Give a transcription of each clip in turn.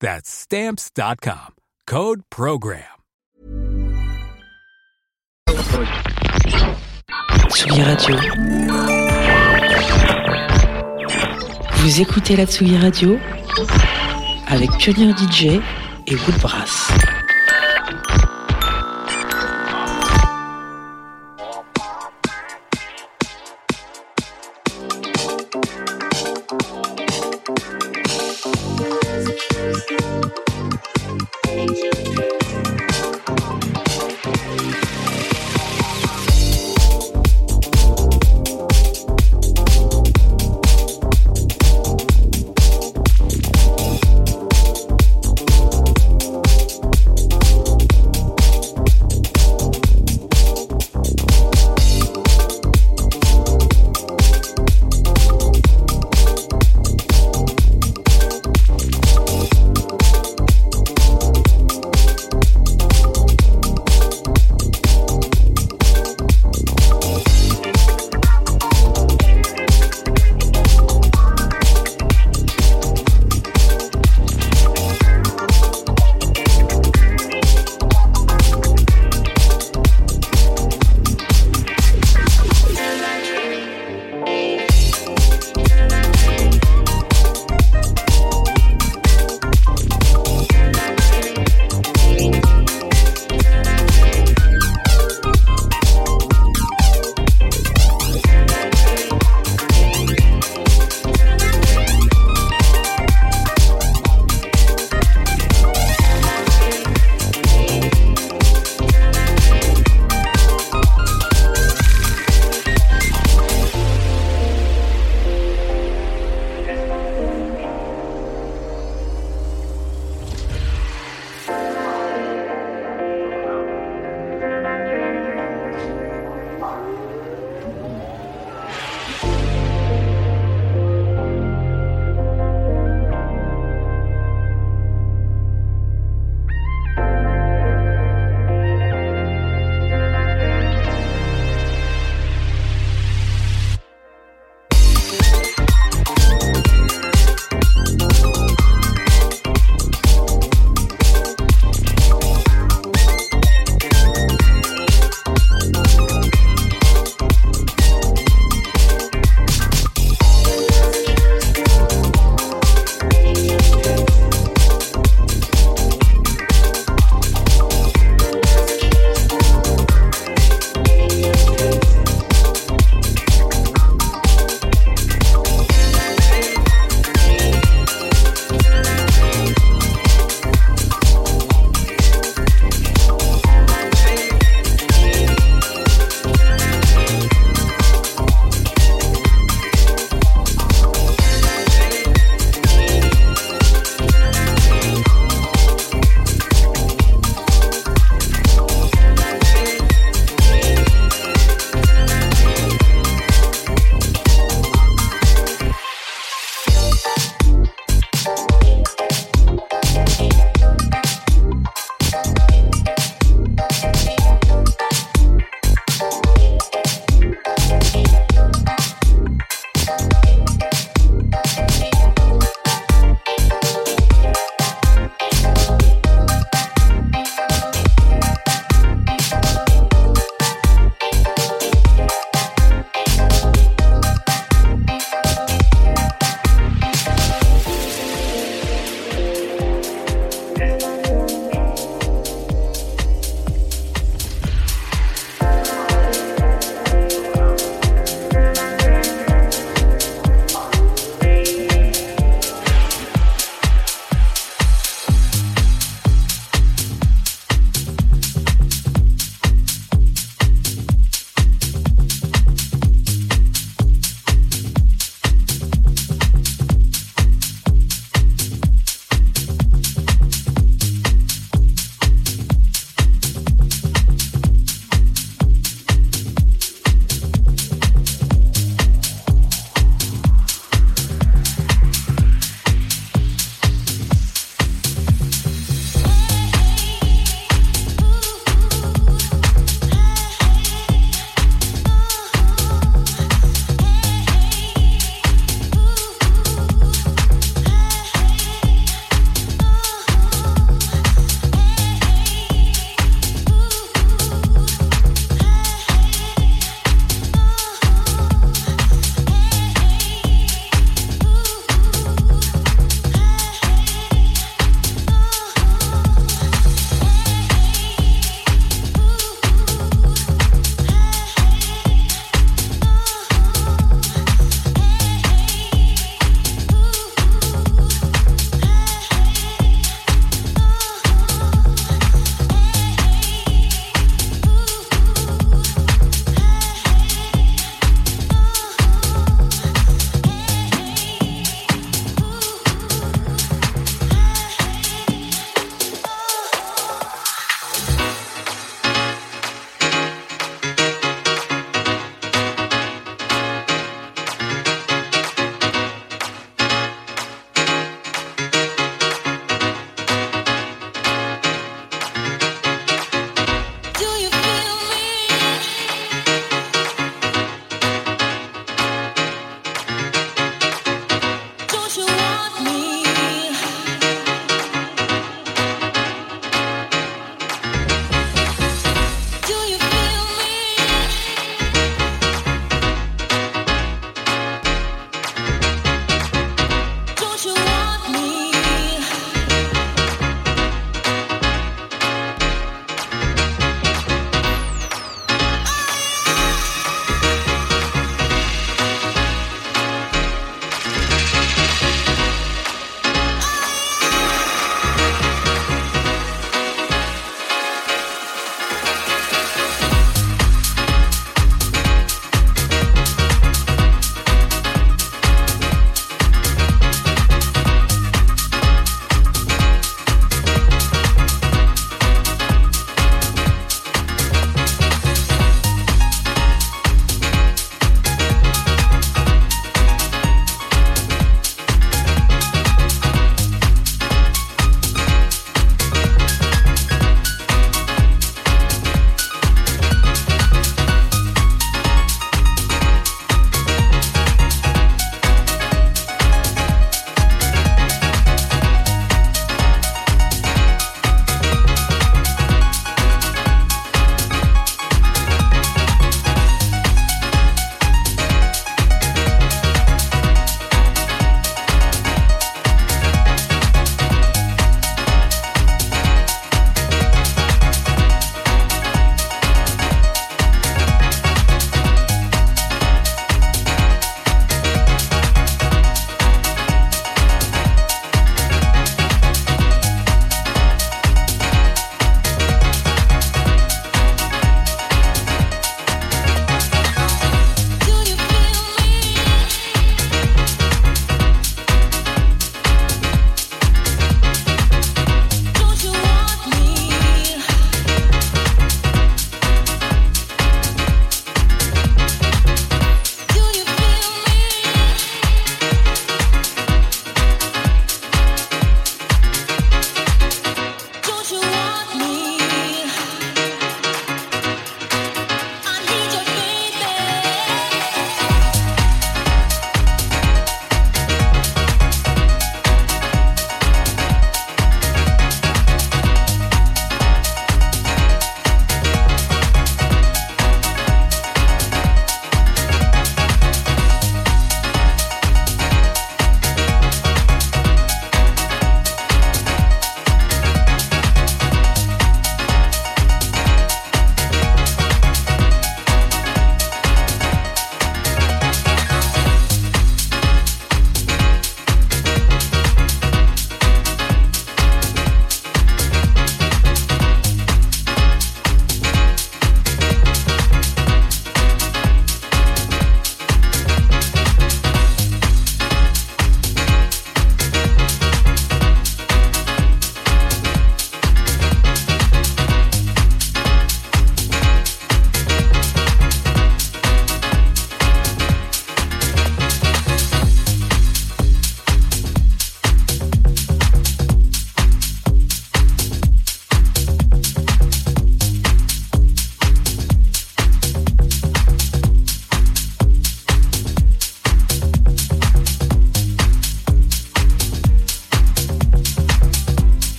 That's stamps.com. Code program. Tsugi Radio. Vous écoutez la Tsugi Radio avec Pionnier DJ et Woodbrass.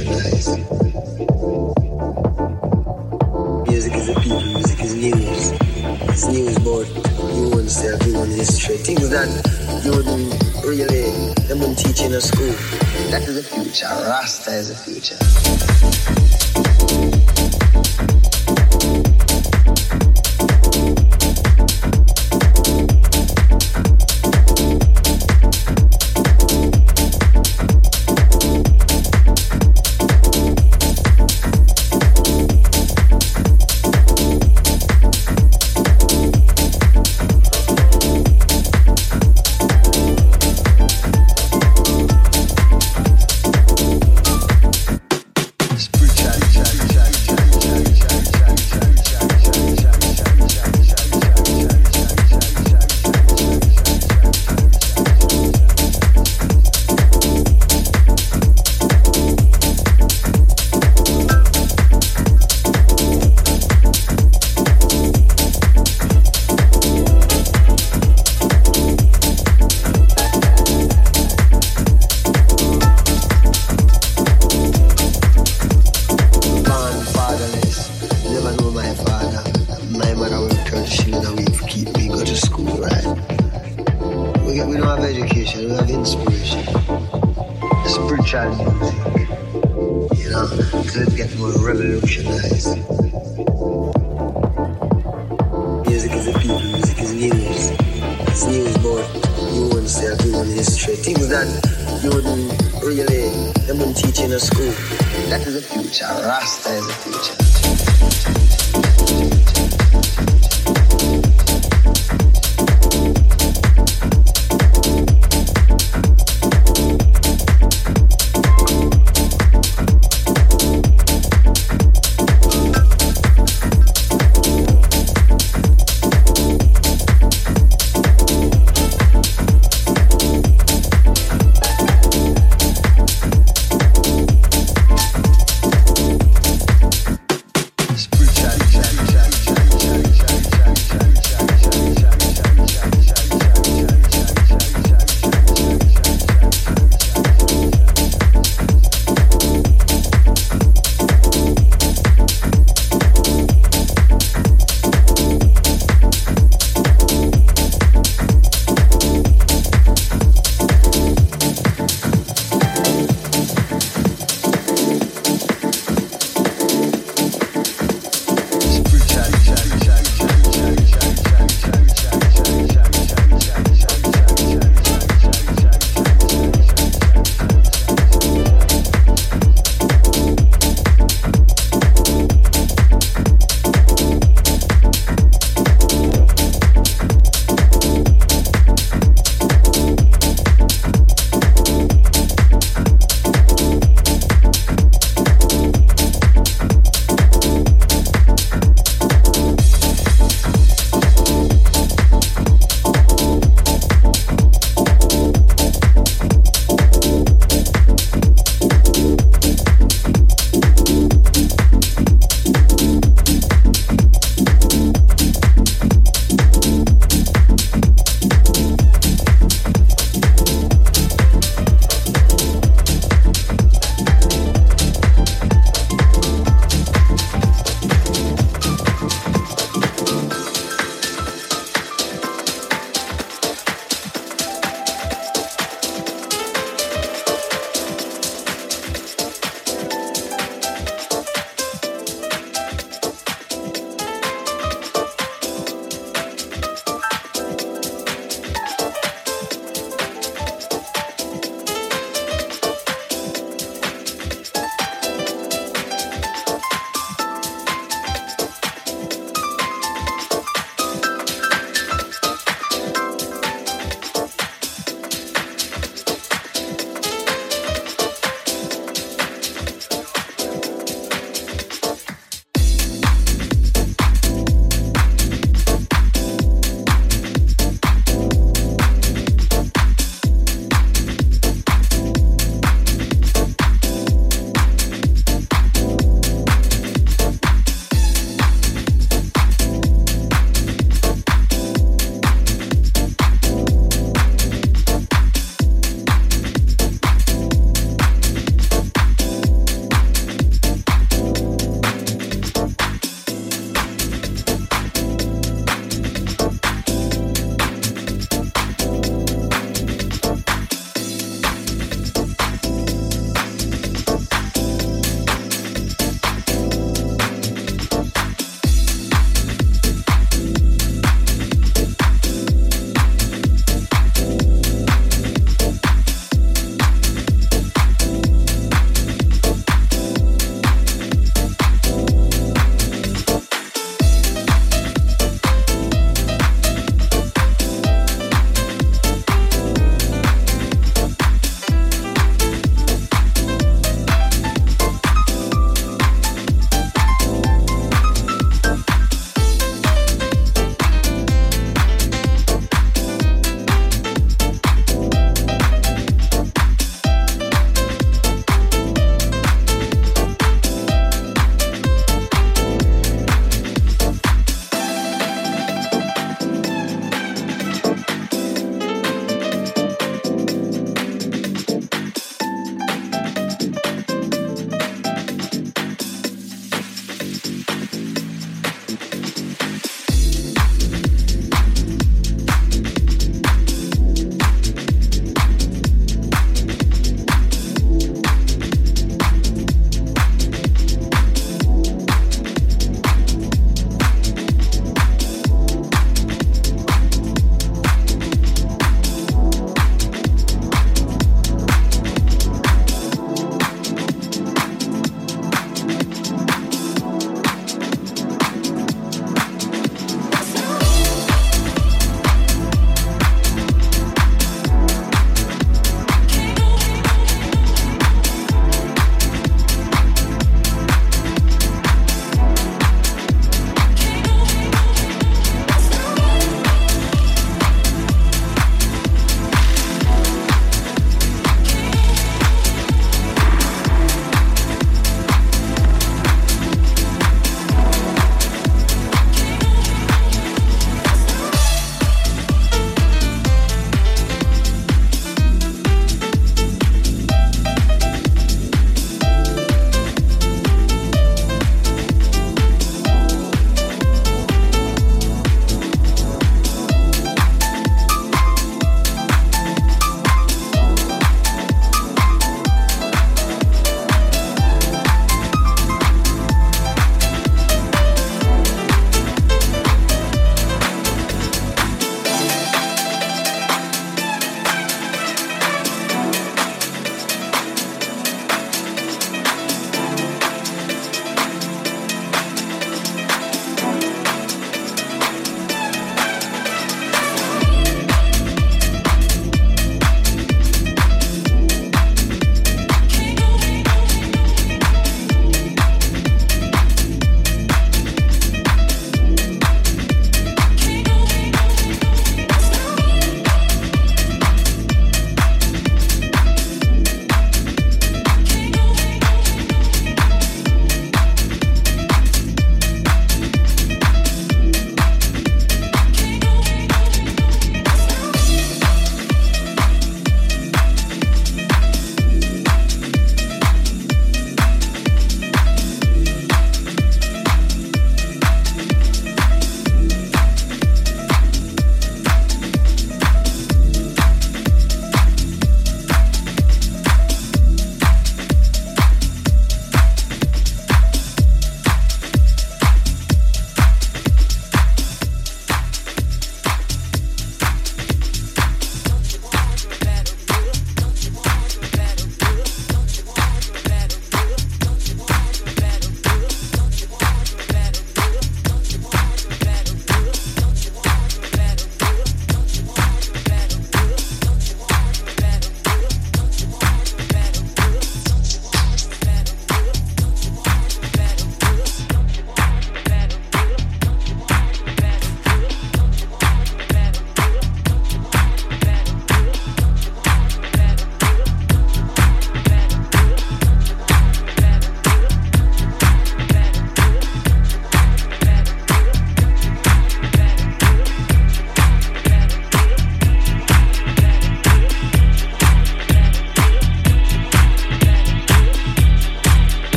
Music is a people, music is news. It's news about human self, human history, things that you wouldn't really, they been teaching in a school. That is the future, Rasta is the future.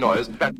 Noise. Scratchy